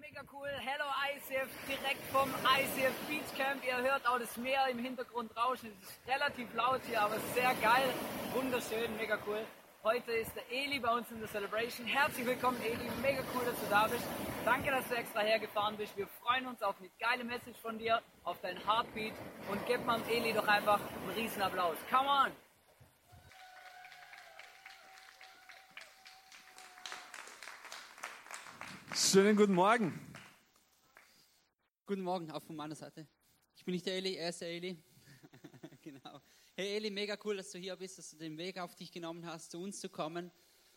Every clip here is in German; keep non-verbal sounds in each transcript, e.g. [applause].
mega cool. Hello ICF, direkt vom ICF Beach Camp. Ihr hört auch das Meer im Hintergrund rauschen. Es ist relativ laut hier, aber sehr geil. Wunderschön, mega cool. Heute ist der Eli bei uns in der Celebration. Herzlich willkommen, Eli. Mega cool, dass du da bist. Danke, dass du extra hergefahren bist. Wir freuen uns auf eine geile Message von dir, auf deinen Heartbeat und gib mal Eli doch einfach einen riesen Applaus. Come on! Schönen guten Morgen. Guten Morgen, auch von meiner Seite. Ich bin nicht der Eli, er ist der Eli. [laughs] genau. Hey Eli, mega cool, dass du hier bist, dass du den Weg auf dich genommen hast, zu uns zu kommen.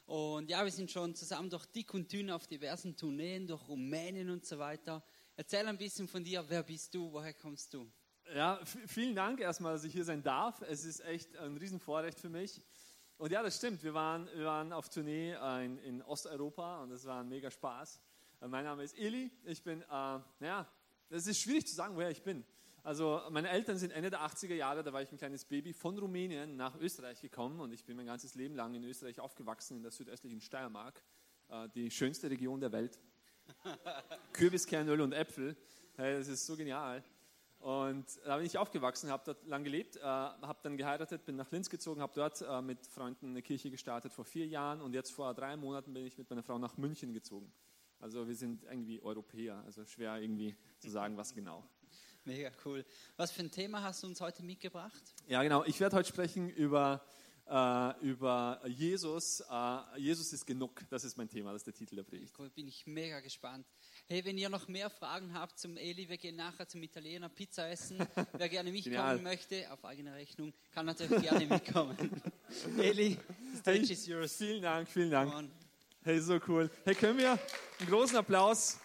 Und ja, wir sind schon zusammen durch dick und dünn auf diversen Tourneen, durch Rumänien und so weiter. Erzähl ein bisschen von dir, wer bist du, woher kommst du? Ja, vielen Dank erstmal, dass ich hier sein darf. Es ist echt ein Riesenvorrecht für mich. Und ja, das stimmt. Wir waren, wir waren auf Tournee in, in Osteuropa und das war ein mega Spaß. Mein Name ist Eli. Ich bin, äh, naja, es ist schwierig zu sagen, woher ich bin. Also meine Eltern sind Ende der 80er Jahre, da war ich ein kleines Baby, von Rumänien nach Österreich gekommen und ich bin mein ganzes Leben lang in Österreich aufgewachsen, in der südöstlichen Steiermark, äh, die schönste Region der Welt. [laughs] Kürbiskernöl und Äpfel, hey, das ist so genial. Und da bin ich aufgewachsen, habe dort lang gelebt, äh, habe dann geheiratet, bin nach Linz gezogen, habe dort äh, mit Freunden eine Kirche gestartet vor vier Jahren und jetzt vor drei Monaten bin ich mit meiner Frau nach München gezogen. Also wir sind irgendwie Europäer, also schwer irgendwie zu sagen, was genau. Mega cool. Was für ein Thema hast du uns heute mitgebracht? Ja, genau. Ich werde heute sprechen über, äh, über Jesus. Äh, Jesus ist genug. Das ist mein Thema, das ist der Titel der Predigt. Cool, bin ich mega gespannt. Hey, wenn ihr noch mehr Fragen habt zum Eli, wir gehen nachher zum Italiener Pizza essen. [laughs] Wer gerne mitkommen möchte, auf eigene Rechnung, kann natürlich gerne [laughs] mitkommen. Eli, stage hey, is yours. Vielen Dank, vielen Dank. Hey, so cool. Hey, können wir einen großen Applaus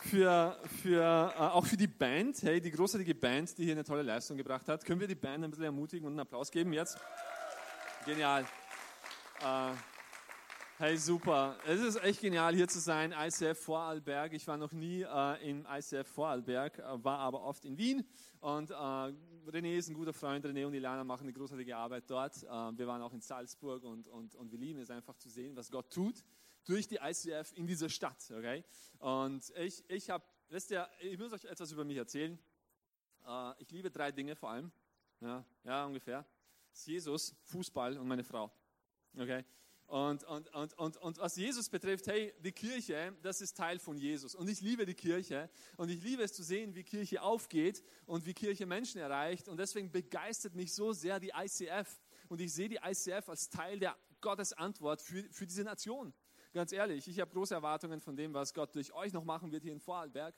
für, für, äh, auch für die Band, hey, die großartige Band, die hier eine tolle Leistung gebracht hat. Können wir die Band ein bisschen ermutigen und einen Applaus geben jetzt? Genial. Äh, hey, super. Es ist echt genial, hier zu sein. ICF Vorarlberg. Ich war noch nie äh, in ICF Vorarlberg, äh, war aber oft in Wien. Und äh, René ist ein guter Freund. René und Ilana machen eine großartige Arbeit dort. Äh, wir waren auch in Salzburg und, und, und wir lieben es einfach zu sehen, was Gott tut durch die ICF in dieser Stadt. Okay? Und ich, ich habe, wisst ihr, ich muss euch etwas über mich erzählen. Uh, ich liebe drei Dinge vor allem. Ja, ja ungefähr. Jesus, Fußball und meine Frau. Okay? Und, und, und, und, und was Jesus betrifft, hey, die Kirche, das ist Teil von Jesus. Und ich liebe die Kirche. Und ich liebe es zu sehen, wie Kirche aufgeht und wie Kirche Menschen erreicht. Und deswegen begeistert mich so sehr die ICF. Und ich sehe die ICF als Teil der Gottes Antwort für, für diese Nation. Ganz ehrlich, ich habe große Erwartungen von dem, was Gott durch euch noch machen wird hier in Vorarlberg.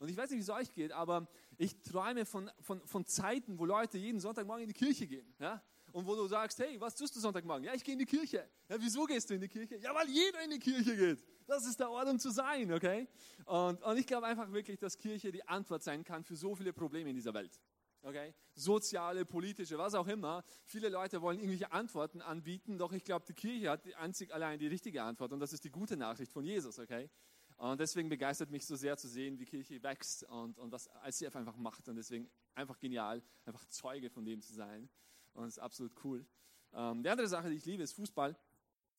Und ich weiß nicht, wie es euch geht, aber ich träume von, von, von Zeiten, wo Leute jeden Sonntagmorgen in die Kirche gehen. Ja? Und wo du sagst, hey, was tust du Sonntagmorgen? Ja, ich gehe in die Kirche. Ja, wieso gehst du in die Kirche? Ja, weil jeder in die Kirche geht. Das ist der Ort, um zu sein, okay? Und, und ich glaube einfach wirklich, dass Kirche die Antwort sein kann für so viele Probleme in dieser Welt. Okay? Soziale, politische, was auch immer. Viele Leute wollen irgendwelche Antworten anbieten, doch ich glaube, die Kirche hat die einzig allein die richtige Antwort und das ist die gute Nachricht von Jesus. Okay? Und deswegen begeistert mich so sehr zu sehen, wie Kirche wächst und, und was ICF einfach macht. Und deswegen einfach genial, einfach Zeuge von dem zu sein. Und es ist absolut cool. Ähm, die andere Sache, die ich liebe, ist Fußball.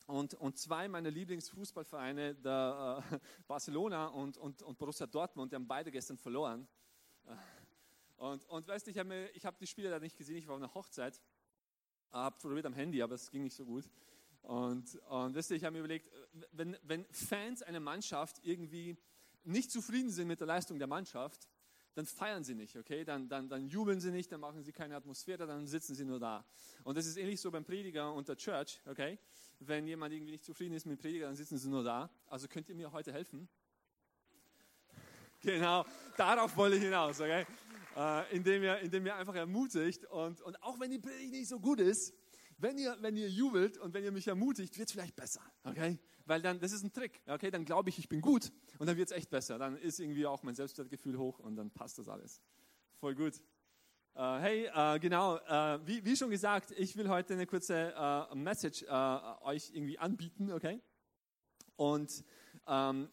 Und, und zwei meiner Lieblingsfußballvereine, der äh, [laughs] Barcelona und, und, und Borussia Dortmund, die haben beide gestern verloren. Und, und weißt du, ich habe hab die Spiele da nicht gesehen, ich war auf einer Hochzeit, habe probiert am Handy, aber es ging nicht so gut. Und, und weißt du, ich habe mir überlegt, wenn, wenn Fans einer Mannschaft irgendwie nicht zufrieden sind mit der Leistung der Mannschaft, dann feiern sie nicht, okay? Dann, dann, dann jubeln sie nicht, dann machen sie keine Atmosphäre, dann sitzen sie nur da. Und das ist ähnlich so beim Prediger und der Church, okay? Wenn jemand irgendwie nicht zufrieden ist mit dem Prediger, dann sitzen sie nur da. Also könnt ihr mir heute helfen? Genau, darauf wollte ich hinaus, okay? äh, indem, ihr, indem ihr einfach ermutigt. Und, und auch wenn die Predigt nicht so gut ist, wenn ihr, wenn ihr jubelt und wenn ihr mich ermutigt, wird es vielleicht besser. Okay? Weil dann, das ist ein Trick. Okay? Dann glaube ich, ich bin gut und dann wird es echt besser. Dann ist irgendwie auch mein Selbstwertgefühl hoch und dann passt das alles. Voll gut. Uh, hey, uh, genau, uh, wie, wie, schon gesagt, ich will heute eine kurze Message euch irgendwie anbieten, okay? Und um, ähm,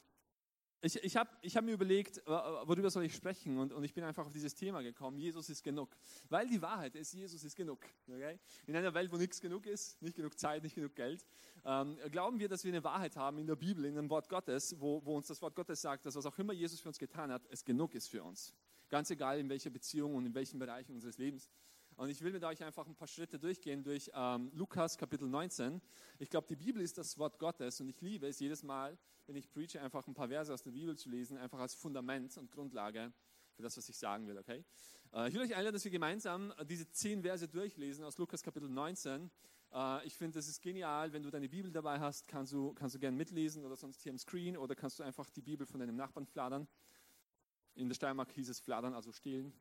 ich, ich habe ich hab mir überlegt, worüber soll ich sprechen und, und ich bin einfach auf dieses Thema gekommen, Jesus ist genug. Weil die Wahrheit ist, Jesus ist genug. Okay? In einer Welt, wo nichts genug ist, nicht genug Zeit, nicht genug Geld, ähm, glauben wir, dass wir eine Wahrheit haben in der Bibel, in dem Wort Gottes, wo, wo uns das Wort Gottes sagt, dass was auch immer Jesus für uns getan hat, es genug ist für uns. Ganz egal in welcher Beziehung und in welchen Bereichen unseres Lebens. Und ich will mit euch einfach ein paar Schritte durchgehen durch ähm, Lukas Kapitel 19. Ich glaube, die Bibel ist das Wort Gottes und ich liebe es jedes Mal, wenn ich preache, einfach ein paar Verse aus der Bibel zu lesen, einfach als Fundament und Grundlage für das, was ich sagen will. Okay? Äh, ich will euch einladen, dass wir gemeinsam diese zehn Verse durchlesen aus Lukas Kapitel 19. Äh, ich finde, das ist genial. Wenn du deine Bibel dabei hast, kannst du, kannst du gerne mitlesen oder sonst hier am Screen oder kannst du einfach die Bibel von deinem Nachbarn fladern. In der Steiermark hieß es fladern, also stehlen.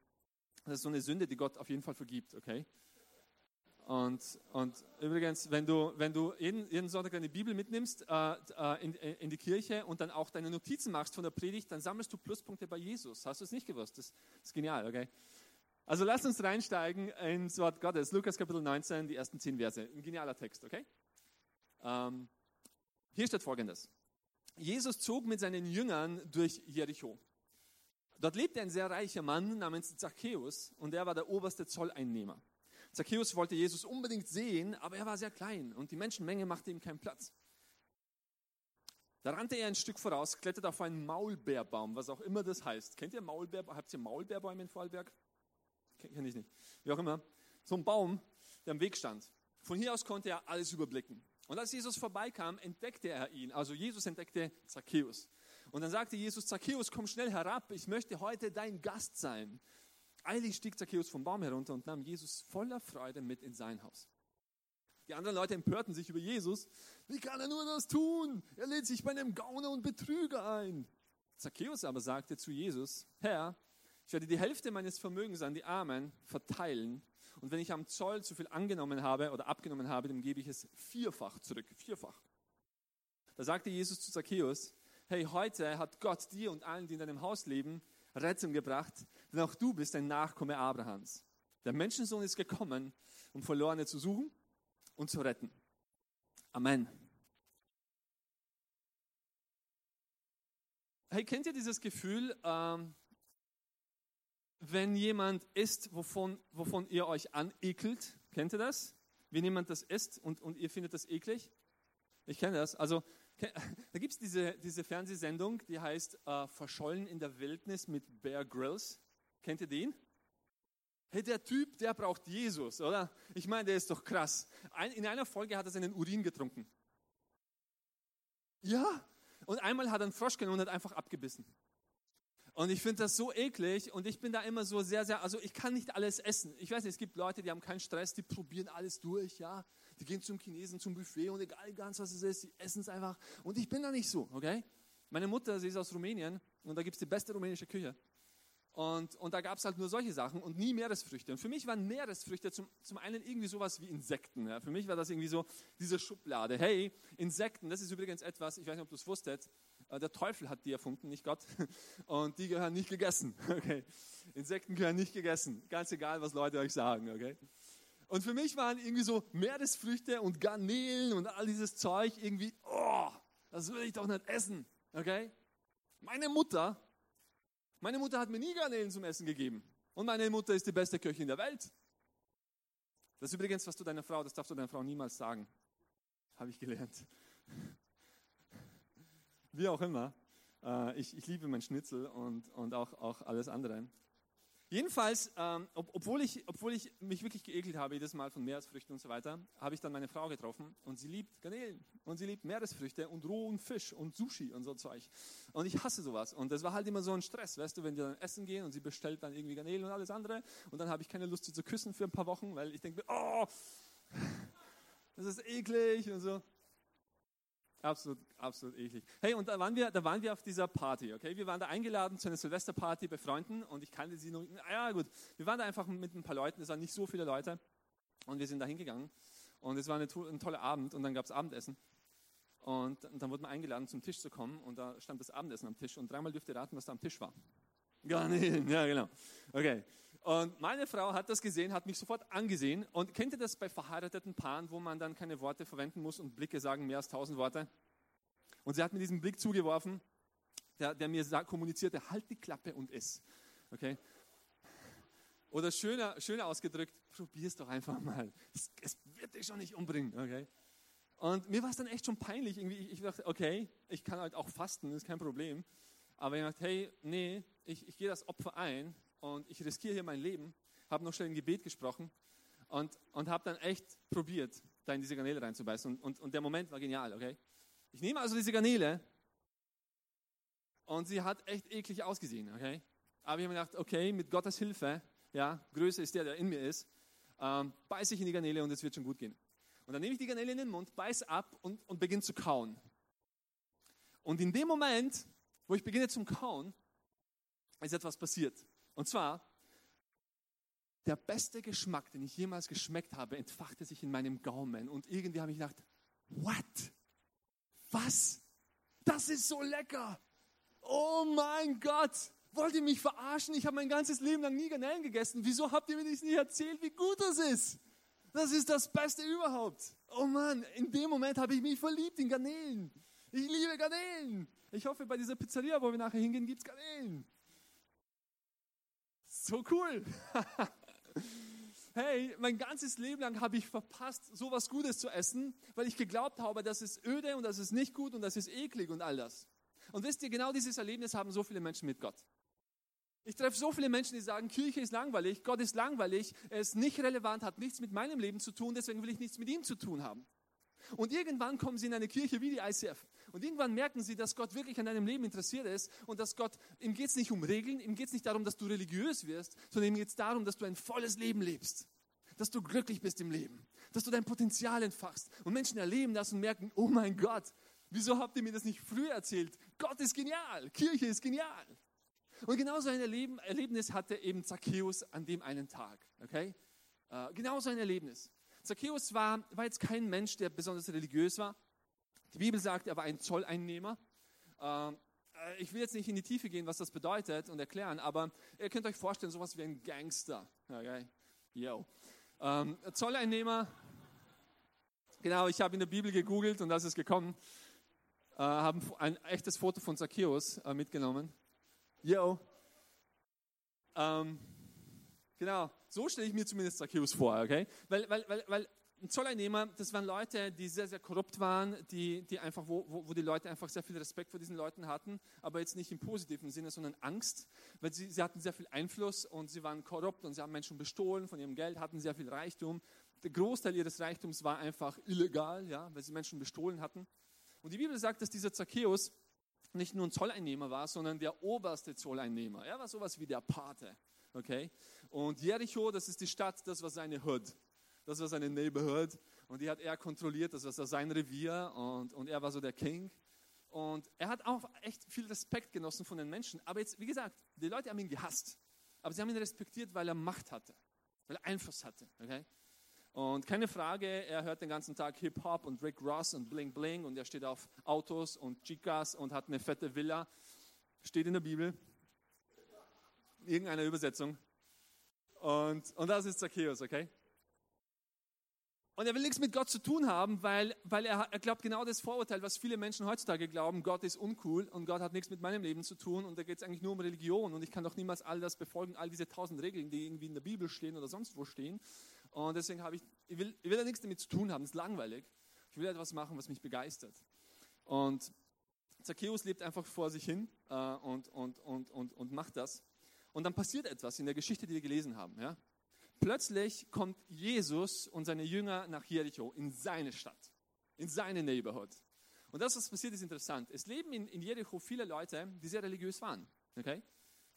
Das ist so eine Sünde, die Gott auf jeden Fall vergibt, okay? Und, und übrigens, wenn du, wenn du jeden, jeden Sonntag deine Bibel mitnimmst äh, äh in, äh, in, die Kirche und dann auch deine Notizen machst von der Predigt, dann sammelst du Pluspunkte bei Jesus. Hast du es nicht gewusst? Das, ist genial, okay? Also lass uns reinsteigen ins Wort Gottes. Lukas Kapitel 19, die ersten zehn Verse. Ein genialer Text, okay? Ähm, hier steht folgendes. Jesus zog mit seinen Jüngern durch Jericho. Dort lebte ein sehr reicher Mann namens Zacchaeus und er war der oberste Zolleinnehmer. Zacchaeus wollte Jesus unbedingt sehen, aber er war sehr klein und die Menschenmenge machte ihm keinen Platz. Da rannte er ein Stück voraus, kletterte auf einen Maulbeerbaum, was auch immer das heißt. Kennt ihr Maulbeer, habt ihr Maulbeerbäume in Vorarlberg? Kenne ich nicht. Wie auch immer. So ein Baum, der am Weg stand. Von hier aus konnte er alles überblicken. Und als Jesus vorbeikam, entdeckte er ihn. Also Jesus entdeckte Zacchaeus. Und dann sagte Jesus, Zacchaeus, komm schnell herab, ich möchte heute dein Gast sein. Eilig stieg Zacchaeus vom Baum herunter und nahm Jesus voller Freude mit in sein Haus. Die anderen Leute empörten sich über Jesus. Wie kann er nur das tun? Er lädt sich bei einem Gauner und Betrüger ein. Zacchaeus aber sagte zu Jesus, Herr, ich werde die Hälfte meines Vermögens an die Armen verteilen. Und wenn ich am Zoll zu viel angenommen habe oder abgenommen habe, dann gebe ich es vierfach zurück. Vierfach. Da sagte Jesus zu Zacchaeus, hey, heute hat Gott dir und allen, die in deinem Haus leben, Rettung gebracht, denn auch du bist ein Nachkomme Abrahams. Der Menschensohn ist gekommen, um Verlorene zu suchen und zu retten. Amen. Hey, kennt ihr dieses Gefühl, ähm, wenn jemand isst, wovon, wovon ihr euch anekelt? Kennt ihr das? Wenn jemand das isst und, und ihr findet das eklig? Ich kenne das. Also [laughs] da gibt es diese, diese Fernsehsendung, die heißt äh, Verschollen in der Wildnis mit Bear Grylls. Kennt ihr den? Hey, der Typ, der braucht Jesus, oder? Ich meine, der ist doch krass. Ein, in einer Folge hat er seinen Urin getrunken. Ja, und einmal hat er einen Frosch genommen und hat einfach abgebissen. Und ich finde das so eklig und ich bin da immer so sehr, sehr, also ich kann nicht alles essen. Ich weiß nicht, es gibt Leute, die haben keinen Stress, die probieren alles durch, ja. Die gehen zum Chinesen, zum Buffet und egal ganz was es ist, die essen es einfach. Und ich bin da nicht so, okay? Meine Mutter, sie ist aus Rumänien und da gibt es die beste rumänische Küche. Und, und da gab es halt nur solche Sachen und nie Meeresfrüchte. Und für mich waren Meeresfrüchte zum, zum einen irgendwie sowas wie Insekten. Ja. Für mich war das irgendwie so diese Schublade. Hey, Insekten, das ist übrigens etwas, ich weiß nicht, ob du es wusstest, äh, der Teufel hat die erfunden, nicht Gott. [laughs] Und die gehören nicht gegessen. [laughs] Okay. Insekten gehören nicht gegessen. Ganz egal, was Leute euch sagen. Okay. Und für mich waren irgendwie so Meeresfrüchte und Garnelen und all dieses Zeug irgendwie, oh, das will ich doch nicht essen. Okay. Meine Mutter, meine Mutter hat mir nie Garnelen zum Essen gegeben. Und meine Mutter ist die beste Köchin der Welt. Das ist übrigens, was du deiner Frau, das darfst du deiner Frau niemals sagen. Habe ich gelernt. Wie auch immer. Äh, ich, ich liebe mein Schnitzel und, und auch, auch alles andere. Jedenfalls, ähm, ob, obwohl, ich, obwohl ich mich wirklich geekelt habe, jedes Mal von Meeresfrüchten und so weiter, habe ich dann meine Frau getroffen und sie liebt Garnelen und sie liebt Meeresfrüchte und rohen Fisch und Sushi und so Zeug. Und ich hasse sowas. Und das war halt immer so ein Stress, weißt du, wenn wir dann essen gehen und sie bestellt dann irgendwie Garnelen und alles andere und dann habe ich keine Lust, sie zu küssen für ein paar Wochen, weil ich denke, oh, das ist eklig und so. Absolut, absolut eklig. Hey, und da waren wir, da waren wir auf dieser Party, okay? Wir waren da eingeladen zu einer Silvesterparty bei Freunden und ich kannte sie noch. Ja, gut. Wir waren da einfach mit ein paar Leuten, es waren nicht so viele Leute und wir sind da hingegangen und es war eine, ein toller Abend und dann gab es Abendessen. Und, und dann wurde man eingeladen, zum Tisch zu kommen und da stand das Abendessen am Tisch und dreimal dürft ihr raten, was da am Tisch war. Garnelen, ja genau. Okay. Und meine Frau hat das gesehen, hat mich sofort angesehen. Und kennt ihr das bei verheirateten Paaren, wo man dann keine Worte verwenden muss und Blicke sagen mehr als tausend Worte? Und sie hat mir diesen Blick zugeworfen der, der mir sagt, kommunizierte, halt die Klappe und iss. Okay? Oder schöner, schöner ausgedrückt, es doch einfach mal. Es, es, wird dich schon nicht umbringen. Okay? Und mir war es dann echt schon peinlich. Irgendwie, ich, ich dachte, okay, ich kann halt auch fasten, ist kein Problem. Aber ich dachte, hey, nee, ich, ich gehe das Opfer ein und ich riskiere hier mein Leben. Habe noch schnell ein Gebet gesprochen und, und habe dann echt probiert, da in diese Garnele reinzubeißen. Und, und, und der Moment war genial, okay? Ich nehme also diese Garnele und sie hat echt eklig ausgesehen, okay? Aber ich habe mir gedacht, okay, mit Gottes Hilfe, ja, größer ist der, der in mir ist, ähm, beiße ich in die Garnele und es wird schon gut gehen. Und dann nehme ich die Garnele in den Mund, beiß ab und, und beginne zu kauen. Und in dem Moment, wo ich beginne zum Kauen, ist etwas passiert. Und zwar, der beste Geschmack, den ich jemals geschmeckt habe, entfachte sich in meinem Gaumen. Und irgendwie habe ich gedacht, what? Was? Das ist so lecker. Oh mein Gott. Wollt ihr mich verarschen? Ich habe mein ganzes Leben lang nie Garnelen gegessen. Wieso habt ihr mir nicht erzählt, wie gut das ist? Das ist das Beste überhaupt. Oh Mann, in dem Moment habe ich mich verliebt in Garnelen. Ich liebe Garnelen. Ich hoffe, bei dieser Pizzeria, wo wir nachher hingehen, gibt es Garnelen. So cool. [laughs] hey, mein ganzes Leben lang habe ich verpasst, so was Gutes zu essen, weil ich geglaubt habe, das ist öde und das ist nicht gut und das ist eklig und all das. Und wisst ihr, genau dieses Erlebnis haben so viele Menschen mit Gott. Ich treffe so viele Menschen, die sagen, Kirche ist langweilig, Gott ist langweilig, er ist nicht relevant, hat nichts mit meinem Leben zu tun, deswegen will ich nichts mit ihm zu tun haben. Und irgendwann kommen sie in eine Kirche wie die ICF. Und irgendwann merken sie, dass Gott wirklich an deinem Leben interessiert ist und dass Gott, ihm geht es nicht um Regeln, ihm geht es nicht darum, dass du religiös wirst, sondern ihm geht es darum, dass du ein volles Leben lebst. Dass du glücklich bist im Leben. Dass du dein Potenzial entfachst. Und Menschen erleben das und merken, oh mein Gott, wieso habt ihr mir das nicht früher erzählt? Gott ist genial, Kirche ist genial. Und genauso ein Erlebnis hatte eben Zacchaeus an dem einen Tag. Okay? Äh, genauso ein Erlebnis. Zacchaeus war, war jetzt kein Mensch, der besonders religiös war. Die Bibel sagt, er war ein Zolleinnehmer. Äh, ich will jetzt nicht in die Tiefe gehen, was das bedeutet und erklären, aber ihr könnt euch vorstellen, sowas wie ein Gangster. Okay? Yo. Ähm, Zolleinnehmer, genau, ich habe in der Bibel gegoogelt und das ist gekommen. Äh, haben ein echtes Foto von Zacchaeus äh, mitgenommen. Yo. Ähm, genau, so stelle ich mir zumindest Zacchaeus vor, okay? Weil, weil, weil, weil Zolleinnehmer, das waren Leute, die sehr, sehr korrupt waren, die, die einfach, wo, wo, wo die Leute einfach sehr viel Respekt vor diesen Leuten hatten, aber jetzt nicht im positiven Sinne, sondern Angst, weil sie, sie hatten sehr viel Einfluss und sie waren korrupt und sie haben Menschen bestohlen von ihrem Geld, hatten sehr viel Reichtum. Der Großteil ihres Reichtums war einfach illegal, ja, weil sie Menschen bestohlen hatten. Und die Bibel sagt, dass dieser Zacchaeus nicht nur ein Zolleinnehmer war, sondern der oberste Zolleinnehmer. Er war sowas wie der Pate. Okay? Und Jericho, das ist die Stadt, das war seine Hood. Das war seine Neighborhood. Und die hat er kontrolliert, das war sein Revier. Und, und er war so der King. Und er hat auch echt viel Respekt genossen von den Menschen. Aber jetzt, wie gesagt, die Leute haben ihn gehasst. Aber sie haben ihn respektiert, weil er Macht hatte, weil er Einfluss hatte. Okay? Und keine Frage, er hört den ganzen Tag Hip-Hop und Rick Ross und Bling Bling und er steht auf Autos und Chicas und hat eine fette Villa. Steht in der Bibel. Irgendeiner Übersetzung. Und, und das ist Zacchaeus, okay? Und er will nichts mit Gott zu tun haben, weil, weil er, er glaubt genau das Vorurteil, was viele Menschen heutzutage glauben, Gott ist uncool und Gott hat nichts mit meinem Leben zu tun und da geht es eigentlich nur um Religion und ich kann doch niemals all das befolgen, all diese tausend Regeln, die irgendwie in der Bibel stehen oder sonst wo stehen. Und deswegen habe ich, ich will, ich will ja nichts damit zu tun haben, das ist langweilig. Ich will etwas machen, was mich begeistert. Und Zacchaeus lebt einfach vor sich hin äh, und, und, und, und, und macht das. Und dann passiert etwas in der Geschichte, die wir gelesen haben. Ja? Plötzlich kommt Jesus und seine Jünger nach Jericho, in seine Stadt, in seine Neighborhood. Und das, was passiert, ist interessant. Es leben in, in Jericho viele Leute, die sehr religiös waren, okay?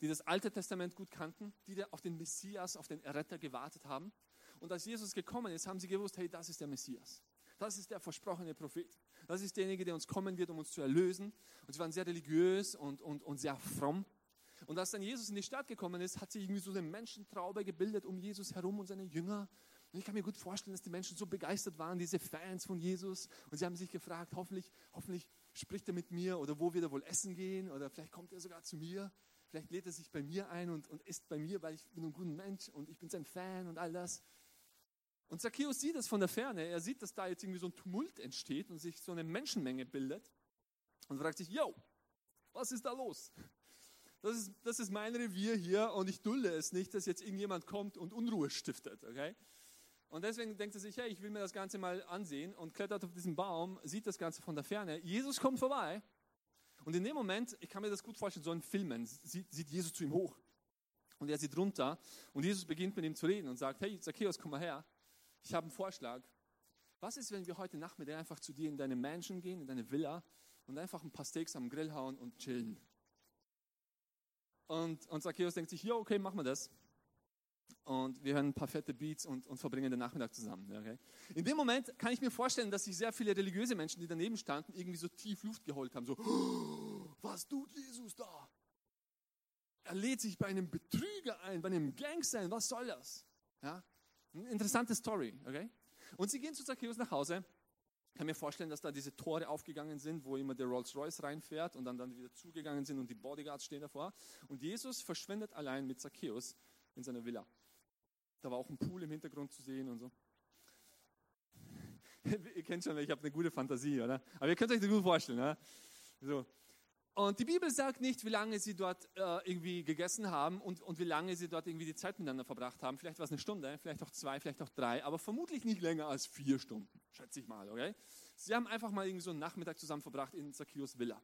die das Alte Testament gut kannten, die auf den Messias, auf den Erretter gewartet haben. Und als Jesus gekommen ist, haben sie gewusst, hey, das ist der Messias. Das ist der versprochene Prophet. Das ist derjenige, der uns kommen wird, um uns zu erlösen. Und sie waren sehr religiös und, und, und sehr fromm. Und als dann Jesus in die Stadt gekommen ist, hat sich irgendwie so eine Menschentraube gebildet um Jesus herum und seine Jünger. Und ich kann mir gut vorstellen, dass die Menschen so begeistert waren, diese Fans von Jesus. Und sie haben sich gefragt, hoffentlich, hoffentlich spricht er mit mir oder wo wird er wohl essen gehen oder vielleicht kommt er sogar zu mir. Vielleicht lädt er sich bei mir ein und, und isst bei mir, weil ich bin ein guter Mensch und ich bin sein Fan und all das. Und Zacchaeus sieht das von der Ferne. Er sieht, dass da jetzt irgendwie so ein Tumult entsteht und sich so eine Menschenmenge bildet und fragt sich, yo, Was ist da los? Das ist, das ist mein Revier hier und ich dulde es nicht, dass jetzt irgendjemand kommt und Unruhe stiftet, okay? Und deswegen denkt er sich, hey, ich will mir das Ganze mal ansehen und klettert auf diesen Baum, sieht das Ganze von der Ferne. Jesus kommt vorbei und in dem Moment, ich kann mir das gut vorstellen, so in Filmen, sieht, sieht Jesus zu ihm hoch und er sieht runter und Jesus beginnt mit ihm zu reden und sagt, hey, Zacchaeus, komm mal her, ich habe einen Vorschlag. Was ist, wenn wir heute Nachmittag einfach zu dir in deine Mansion gehen, in deine Villa und einfach ein paar Steaks am Grill hauen und chillen? Und, und Zacchaeus denkt sich, ja, okay, machen wir das und wir hören ein paar fette Beats und, und verbringen den Nachmittag zusammen. Okay? In dem Moment kann ich mir vorstellen, dass sich sehr viele religiöse Menschen, die daneben standen, irgendwie so tief Luft geholt haben. So, oh, [gasps] was tut Jesus da? Er lädt sich bei einem Betrüger ein, bei einem Gangster ein. Was soll das? Ja? Eine interessante Story. Okay? Und sie gehen zu Zacchaeus nach Hause. Ich kann mir vorstellen, dass da diese Tore aufgegangen sind, wo immer der Rolls Royce reinfährt und dann, dann wieder zugegangen sind und die Bodyguards stehen davor. Und Jesus verschwindet allein mit Zacchaeus in seiner Villa. Da war auch ein Pool im Hintergrund zu sehen und so. [laughs] ihr kennt schon, ich habe eine gute Fantasie, oder? Aber ihr könnt euch das gut vorstellen. Ja? So. Und die Bibel sagt nicht, wie lange sie dort äh, irgendwie gegessen haben und, und wie lange sie dort irgendwie die Zeit miteinander verbracht haben. Vielleicht war es eine Stunde, vielleicht auch zwei, vielleicht auch drei, aber vermutlich nicht länger als vier Stunden, schätze ich mal. Okay? Sie haben einfach mal irgendwie so einen Nachmittag zusammen verbracht in Zacchaeus Villa.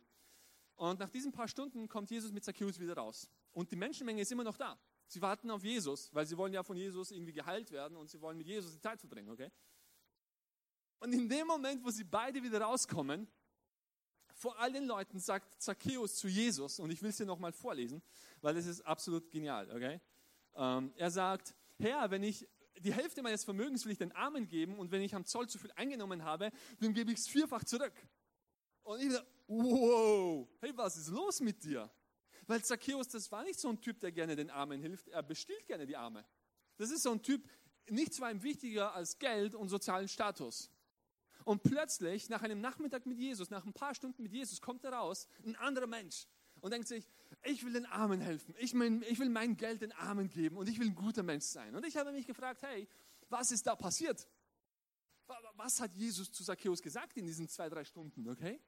Und nach diesen paar Stunden kommt Jesus mit Zacchaeus wieder raus. Und die Menschenmenge ist immer noch da. Sie warten auf Jesus, weil sie wollen ja von Jesus irgendwie geheilt werden und sie wollen mit Jesus die Zeit verbringen, okay? Und in dem Moment, wo sie beide wieder rauskommen, vor all den Leuten sagt Zacchaeus zu Jesus, und ich will es dir nochmal vorlesen, weil es ist absolut genial, okay? Ähm, er sagt, Herr, wenn ich die Hälfte meines Vermögens will ich den Armen geben und wenn ich am Zoll zu viel eingenommen habe, dann gebe ich es vierfach zurück. Und ich dachte, wow, hey, was ist los mit dir? Weil Zacchaeus, das war nicht so ein Typ, der gerne den Armen hilft, er bestiehlt gerne die Arme. Das ist so ein Typ, nichts war ihm wichtiger als Geld und sozialen Status. Und plötzlich, nach einem Nachmittag mit Jesus, nach ein paar Stunden mit Jesus, kommt er raus, ein anderer Mensch, und denkt sich, ich will den Armen helfen, ich, mein, ich will mein Geld den Armen geben und ich will ein guter Mensch sein. Und ich habe mich gefragt, hey, was ist da passiert? Was hat Jesus zu Zacchaeus gesagt in diesen zwei, drei Stunden, okay?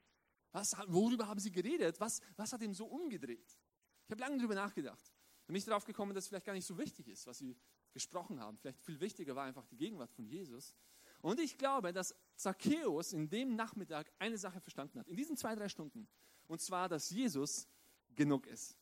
Was, worüber haben sie geredet? Was, was hat ihm so umgedreht? Ich habe lange darüber nachgedacht. Und mich darauf gekommen, dass es vielleicht gar nicht so wichtig ist, was sie gesprochen haben. Vielleicht viel wichtiger war einfach die Gegenwart von Jesus. Und ich glaube, dass Zacchaeus in dem Nachmittag eine Sache verstanden hat, in diesen zwei, drei Stunden. Und zwar, dass Jesus genug ist.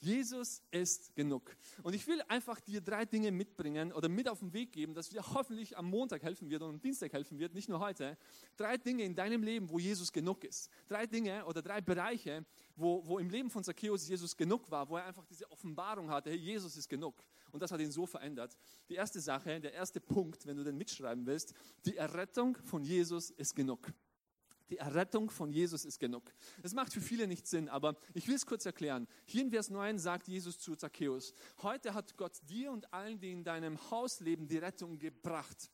Jesus ist genug. Und ich will einfach dir drei Dinge mitbringen oder mit auf den Weg geben, dass dir hoffentlich am Montag helfen wird und am Dienstag helfen wird, nicht nur heute. Drei Dinge in deinem Leben, wo Jesus genug ist. Drei Dinge oder drei Bereiche, wo, wo im Leben von Zacchaeus Jesus genug war, wo er einfach diese Offenbarung hatte, hey, Jesus ist genug. Und das hat ihn so verändert. Die erste Sache, der erste Punkt, wenn du den mitschreiben willst, die Errettung von Jesus ist genug. Die Errettung von Jesus ist genug. Das macht für viele nicht Sinn, aber ich will es kurz erklären. Hier in Vers 9 sagt Jesus zu Zacchaeus, heute hat Gott dir und allen, die in deinem Haus leben, die Rettung gebracht.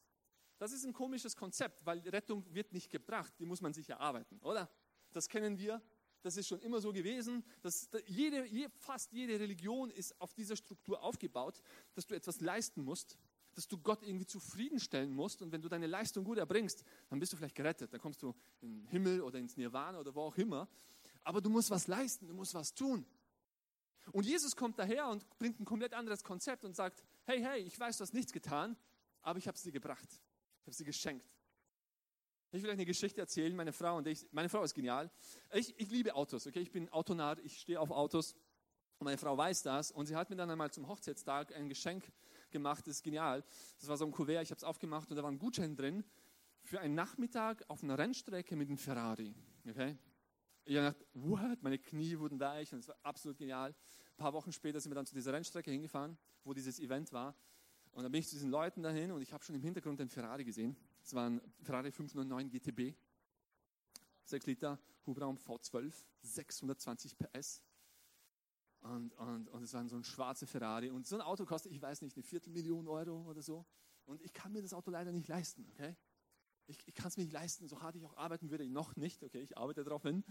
Das ist ein komisches Konzept, weil Rettung wird nicht gebracht, die muss man sich erarbeiten, oder? Das kennen wir, das ist schon immer so gewesen. Dass jede, fast jede Religion ist auf dieser Struktur aufgebaut, dass du etwas leisten musst, dass du Gott irgendwie zufriedenstellen musst. Und wenn du deine Leistung gut erbringst, dann bist du vielleicht gerettet. Dann kommst du in den Himmel oder ins Nirvana oder wo auch immer. Aber du musst was leisten, du musst was tun. Und Jesus kommt daher und bringt ein komplett anderes Konzept und sagt, hey, hey, ich weiß, du hast nichts getan, aber ich habe dir gebracht. Ich habe dir geschenkt. Ich will euch eine Geschichte erzählen. Meine Frau und ich, meine Frau ist genial. Ich, ich liebe Autos, okay? Ich bin Autonah, ich stehe auf Autos. Und meine Frau weiß das und sie hat mir dann einmal zum Hochzeitstag ein Geschenk gemacht, das ist genial. Das war so ein Kuvert, ich habe es aufgemacht und da war ein Gutschein drin für einen Nachmittag auf einer Rennstrecke mit einem Ferrari. Okay? Ich habe gedacht, what? Meine Knie wurden weich und es war absolut genial. Ein paar Wochen später sind wir dann zu dieser Rennstrecke hingefahren, wo dieses Event war. Und dann bin ich zu diesen Leuten dahin und ich habe schon im Hintergrund den Ferrari gesehen. Es war ein Ferrari 509 GTB. 6 Liter Hubraum V12, 620 PS. Und, und, und es war so ein schwarzer Ferrari. Und so ein Auto kostet, ich weiß nicht, eine Viertelmillion Euro oder so. Und ich kann mir das Auto leider nicht leisten, okay? Ich, ich kann es mir nicht leisten, so hart ich auch arbeiten würde, noch nicht, okay? Ich arbeite darauf hin.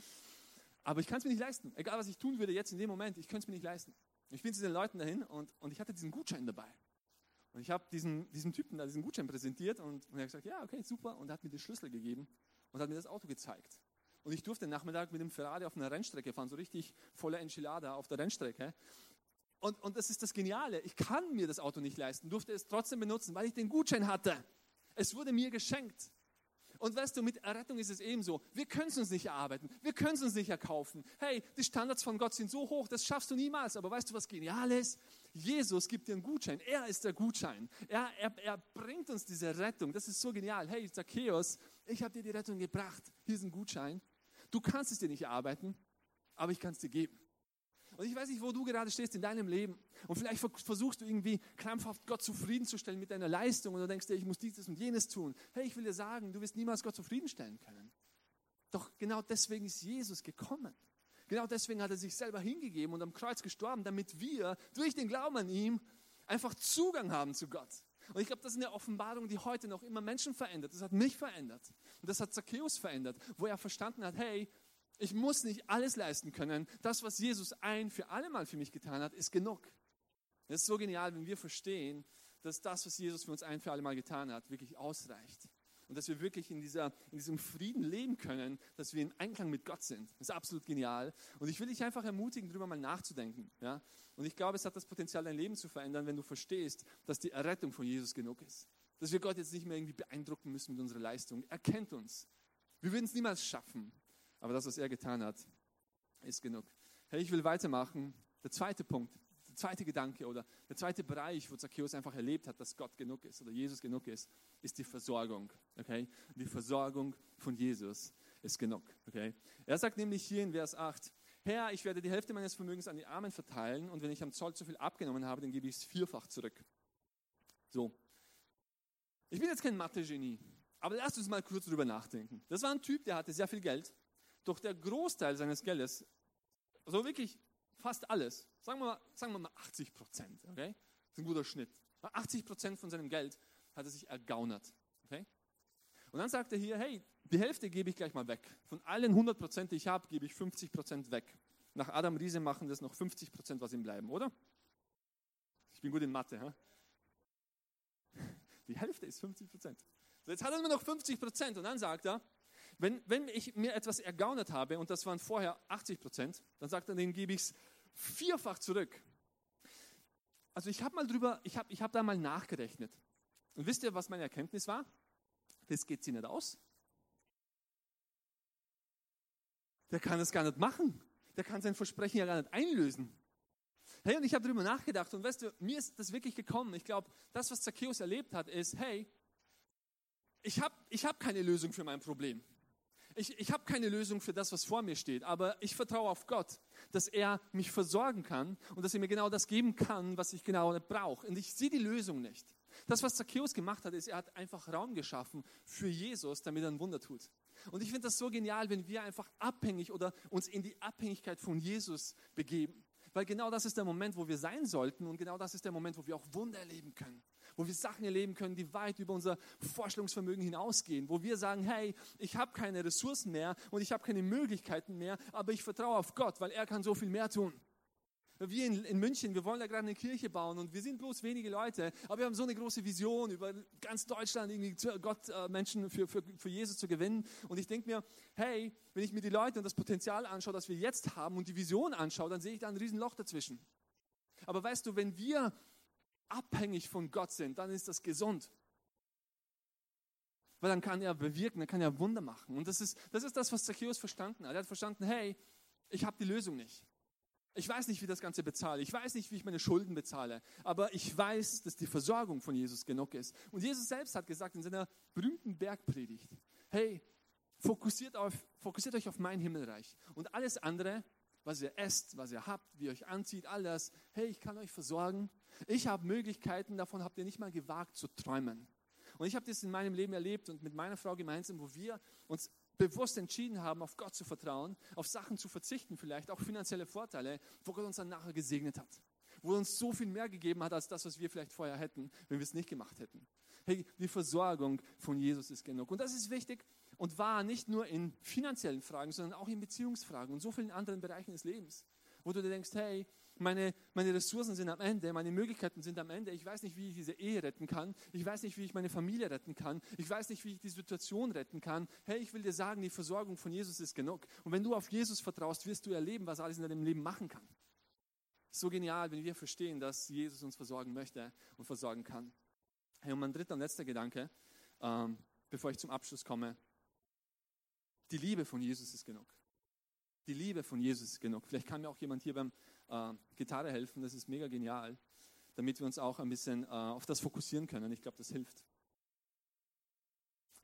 Aber ich kann es mir nicht leisten. Egal, was ich tun würde jetzt in dem Moment, ich könnte es mir nicht leisten. Ich bin zu den Leuten dahin und, und ich hatte diesen Gutschein dabei. Und ich habe diesen, diesem Typen da diesen Gutschein präsentiert und, und er hat gesagt, ja, okay, super. Und er hat mir den Schlüssel gegeben und hat mir das Auto gezeigt. Und ich durfte den Nachmittag mit dem Ferrari auf einer Rennstrecke fahren, so richtig voller Enchilada auf der Rennstrecke. Und, und das ist das Geniale. Ich kann mir das Auto nicht leisten, durfte es trotzdem benutzen, weil ich den Gutschein hatte. Es wurde mir geschenkt. Und weißt du, mit Errettung ist es ebenso. Wir können es uns nicht erarbeiten. Wir können es uns nicht erkaufen. Hey, die Standards von Gott sind so hoch, das schaffst du niemals. Aber weißt du, was genial ist? Jesus gibt dir einen Gutschein. Er ist der Gutschein. Er, er, er bringt uns diese Rettung. Das ist so genial. Hey, Zacchaeus, ich habe dir die Rettung gebracht. Hier ist ein Gutschein. Du kannst es dir nicht erarbeiten, aber ich kann es dir geben. Und ich weiß nicht, wo du gerade stehst in deinem Leben. Und vielleicht versuchst du irgendwie krampfhaft Gott zufriedenzustellen mit deiner Leistung und du denkst dir, ich muss dieses und jenes tun. Hey, ich will dir sagen, du wirst niemals Gott zufriedenstellen können. Doch genau deswegen ist Jesus gekommen. Genau deswegen hat er sich selber hingegeben und am Kreuz gestorben, damit wir durch den Glauben an ihm einfach Zugang haben zu Gott. Und ich glaube, das ist eine Offenbarung, die heute noch immer Menschen verändert. Das hat mich verändert. Und das hat Zacchaeus verändert, wo er verstanden hat, hey, ich muss nicht alles leisten können. Das, was Jesus ein für alle Mal für mich getan hat, ist genug. Es ist so genial, wenn wir verstehen, dass das, was Jesus für uns ein für alle Mal getan hat, wirklich ausreicht. Und dass wir wirklich in, dieser, in diesem Frieden leben können, dass wir in Einklang mit Gott sind. Das ist absolut genial. Und ich will dich einfach ermutigen, darüber mal nachzudenken. Ja? Und ich glaube, es hat das Potenzial, dein Leben zu verändern, wenn du verstehst, dass die Errettung von Jesus genug ist. Dass wir Gott jetzt nicht mehr irgendwie beeindrucken müssen mit unserer Leistung. Er kennt uns. Wir würden es niemals schaffen. Aber das, was er getan hat, ist genug. Hey, ich will weitermachen. Der zweite Punkt, der zweite Gedanke oder der zweite Bereich, wo Zacchaeus einfach erlebt hat, dass Gott genug ist oder Jesus genug ist, ist die Versorgung. Okay? Die Versorgung von Jesus ist genug. Okay? Er sagt nämlich hier in Vers 8, Herr, ich werde die Hälfte meines Vermögens an die Armen verteilen und wenn ich am Zoll zu viel abgenommen habe, dann gebe ich es vierfach zurück. So. Ich bin jetzt kein Mathe-Genie, aber lasst uns mal kurz drüber nachdenken. Das war ein Typ, der hatte sehr viel Geld doch der Großteil seines Geldes, also wirklich fast alles, sagen wir mal, sagen wir mal 80 Prozent, okay? Das ist ein guter Schnitt. 80 Prozent von seinem Geld hat er sich ergaunert, okay? Und dann sagt er hier, hey, die Hälfte gebe ich gleich mal weg. Von allen 100 Prozent, die ich habe, gebe ich 50 Prozent weg. Nach Adam Riese machen das noch 50 Prozent, was ihm bleiben, oder? Ich bin gut in Mathe, ha? [laughs] Die Hälfte ist 50 Prozent. So, jetzt hat er nur noch 50 Prozent und dann sagt er, wenn, wenn ich mir etwas ergaunert habe, und das waren vorher 80 Prozent, dann sagt er, den gebe ich es vierfach zurück. Also ich habe mal drüber, ich habe ich hab da mal nachgerechnet. Und wisst ihr, was meine Erkenntnis war? Das geht sich nicht aus. Der kann es gar nicht machen. Der kann sein Versprechen ja gar nicht einlösen. Hey, und ich habe darüber nachgedacht und weißt du, mir ist das wirklich gekommen. Ich glaube, das, was Zacchaeus erlebt hat, ist, hey, ich habe ich hab keine Lösung für mein Problem. Ich, ich habe keine Lösung für das, was vor mir steht, aber ich vertraue auf Gott, dass er mich versorgen kann und dass er mir genau das geben kann, was ich genau brauche. Und ich sehe die Lösung nicht. Das, was Zacchaeus gemacht hat, ist, er hat einfach Raum geschaffen für Jesus, damit er ein Wunder tut. Und ich finde das so genial, wenn wir einfach abhängig oder uns in die Abhängigkeit von Jesus begeben. Weil genau das ist der Moment, wo wir sein sollten und genau das ist der Moment, wo wir auch Wunder erleben können wo wir Sachen erleben können, die weit über unser Vorstellungsvermögen hinausgehen, wo wir sagen, hey, ich habe keine Ressourcen mehr und ich habe keine Möglichkeiten mehr, aber ich vertraue auf Gott, weil er kann so viel mehr tun. Wir in, in München, wir wollen da gerade eine Kirche bauen und wir sind bloß wenige Leute, aber wir haben so eine große Vision, über ganz Deutschland irgendwie Gott äh, Menschen für, für, für Jesus zu gewinnen. Und ich denke mir, hey, wenn ich mir die Leute und das Potenzial anschaue, das wir jetzt haben und die Vision anschaue, dann sehe ich da ein Riesenloch dazwischen. Aber weißt du, wenn wir abhängig von Gott sind, dann ist das gesund. Weil dann kann er bewirken, dann kann er Wunder machen. Und das ist, das ist das, was Zacchaeus verstanden hat. Er hat verstanden, hey, ich habe die Lösung nicht. Ich weiß nicht, wie das Ganze bezahle. Ich weiß nicht, wie ich meine Schulden bezahle. Aber ich weiß, dass die Versorgung von Jesus genug ist. Und Jesus selbst hat gesagt in seiner berühmten Bergpredigt, hey, fokussiert, auf, fokussiert euch auf mein Himmelreich. Und alles andere, was ihr esst, was ihr habt, wie ihr euch anzieht, all das, hey, ich kann euch versorgen. Ich habe Möglichkeiten, davon habt ihr nicht mal gewagt zu träumen. Und ich habe das in meinem Leben erlebt und mit meiner Frau gemeinsam, wo wir uns bewusst entschieden haben, auf Gott zu vertrauen, auf Sachen zu verzichten, vielleicht auch finanzielle Vorteile, wo Gott uns dann nachher gesegnet hat. Wo er uns so viel mehr gegeben hat, als das, was wir vielleicht vorher hätten, wenn wir es nicht gemacht hätten. Hey, die Versorgung von Jesus ist genug. Und das ist wichtig und wahr nicht nur in finanziellen Fragen, sondern auch in Beziehungsfragen und so vielen anderen Bereichen des Lebens, wo du dir denkst, hey, meine, meine Ressourcen sind am Ende, meine Möglichkeiten sind am Ende. Ich weiß nicht, wie ich diese Ehe retten kann. Ich weiß nicht, wie ich meine Familie retten kann. Ich weiß nicht, wie ich die Situation retten kann. Hey, ich will dir sagen, die Versorgung von Jesus ist genug. Und wenn du auf Jesus vertraust, wirst du erleben, was alles in deinem Leben machen kann. So genial, wenn wir verstehen, dass Jesus uns versorgen möchte und versorgen kann. Hey, und mein dritter und letzter Gedanke, ähm, bevor ich zum Abschluss komme. Die Liebe von Jesus ist genug. Die Liebe von Jesus ist genug. Vielleicht kann mir auch jemand hier beim äh, Gitarre helfen, das ist mega genial, damit wir uns auch ein bisschen äh, auf das fokussieren können. Ich glaube, das hilft.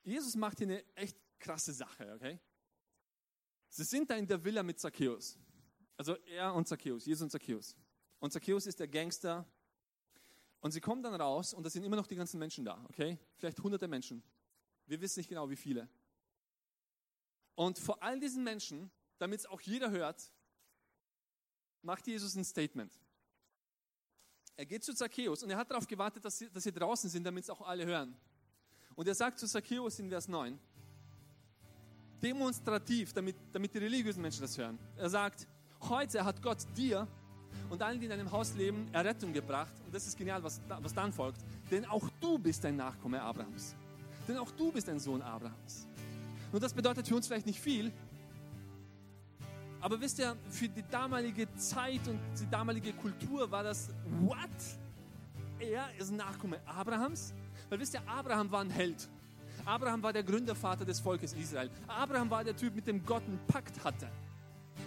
Jesus macht hier eine echt krasse Sache, okay? Sie sind da in der Villa mit Zacchaeus. Also er und Zacchaeus, Jesus und Zacchaeus. Und Zacchaeus ist der Gangster. Und sie kommen dann raus und da sind immer noch die ganzen Menschen da, okay? Vielleicht hunderte Menschen. Wir wissen nicht genau, wie viele. Und vor all diesen Menschen, damit es auch jeder hört, macht Jesus ein Statement. Er geht zu Zacchaeus und er hat darauf gewartet, dass sie, dass sie draußen sind, damit es auch alle hören. Und er sagt zu Zacchaeus in Vers 9, demonstrativ, damit, damit die religiösen Menschen das hören. Er sagt, heute hat Gott dir und allen, die in deinem Haus leben, Errettung gebracht. Und das ist genial, was, was dann folgt. Denn auch du bist ein Nachkomme Abrahams. Denn auch du bist ein Sohn Abrahams. Und das bedeutet für uns vielleicht nicht viel, aber wisst ihr, für die damalige Zeit und die damalige Kultur war das, what? Er ist ein Nachkomme Abrahams? Weil wisst ihr, Abraham war ein Held. Abraham war der Gründervater des Volkes Israel. Abraham war der Typ, mit dem Gott einen Pakt hatte.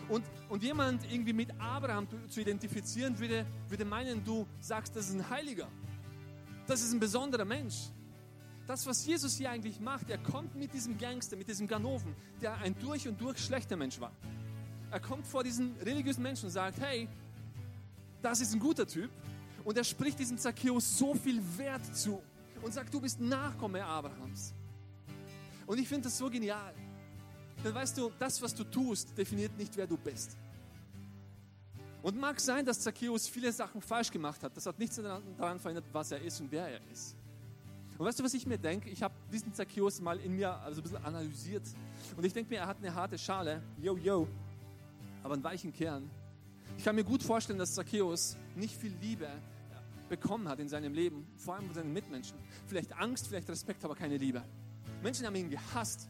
Und, und jemand irgendwie mit Abraham zu identifizieren, würde, würde meinen, du sagst, das ist ein Heiliger. Das ist ein besonderer Mensch. Das, was Jesus hier eigentlich macht, er kommt mit diesem Gangster, mit diesem Ganoven, der ein durch und durch schlechter Mensch war. Er kommt vor diesen religiösen Menschen und sagt, hey, das ist ein guter Typ. Und er spricht diesem Zacchaeus so viel Wert zu und sagt, du bist Nachkomme Abrahams. Und ich finde das so genial. Denn weißt du, das, was du tust, definiert nicht, wer du bist. Und mag sein, dass Zacchaeus viele Sachen falsch gemacht hat. Das hat nichts daran verändert, was er ist und wer er ist. Und weißt du, was ich mir denke? Ich habe diesen Zacchaeus mal in mir also ein bisschen analysiert. Und ich denke mir, er hat eine harte Schale, yo, yo, aber einen weichen Kern. Ich kann mir gut vorstellen, dass Zacchaeus nicht viel Liebe bekommen hat in seinem Leben, vor allem von seinen Mitmenschen. Vielleicht Angst, vielleicht Respekt, aber keine Liebe. Menschen haben ihn gehasst.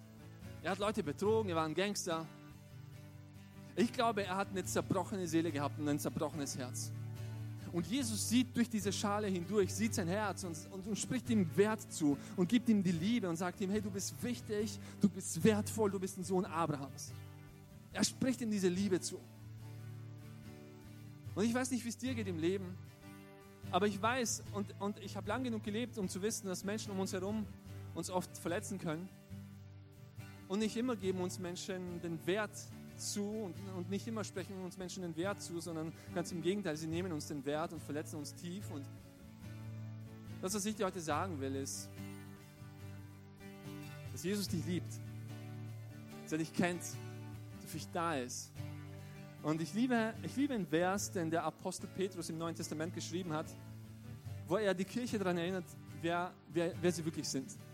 Er hat Leute betrogen, er war ein Gangster. Ich glaube, er hat eine zerbrochene Seele gehabt und ein zerbrochenes Herz. Und Jesus sieht durch diese Schale hindurch, sieht sein Herz und, und, und, spricht ihm Wert zu und gibt ihm die Liebe und sagt ihm, hey, du bist wichtig, du bist wertvoll, du bist ein Sohn Abrahams. Er spricht ihm diese Liebe zu. Und ich weiß nicht, wie es dir geht im Leben, aber ich weiß und, und ich habe lang genug gelebt, um zu wissen, dass Menschen um uns herum uns oft verletzen können. Und nicht immer geben uns Menschen den Wert zu und, und nicht immer sprechen uns Menschen den Wert zu, sondern ganz im Gegenteil, sie nehmen uns den Wert und verletzen uns tief. Und das, was ich dir heute sagen will, ist, dass Jesus dich liebt, dass er dich kennt, für da ist. Und ich liebe, ich liebe einen Vers, den der Apostel Petrus im Neuen Testament geschrieben hat, wo er die Kirche daran erinnert, wer, wer, wer sie wirklich sind.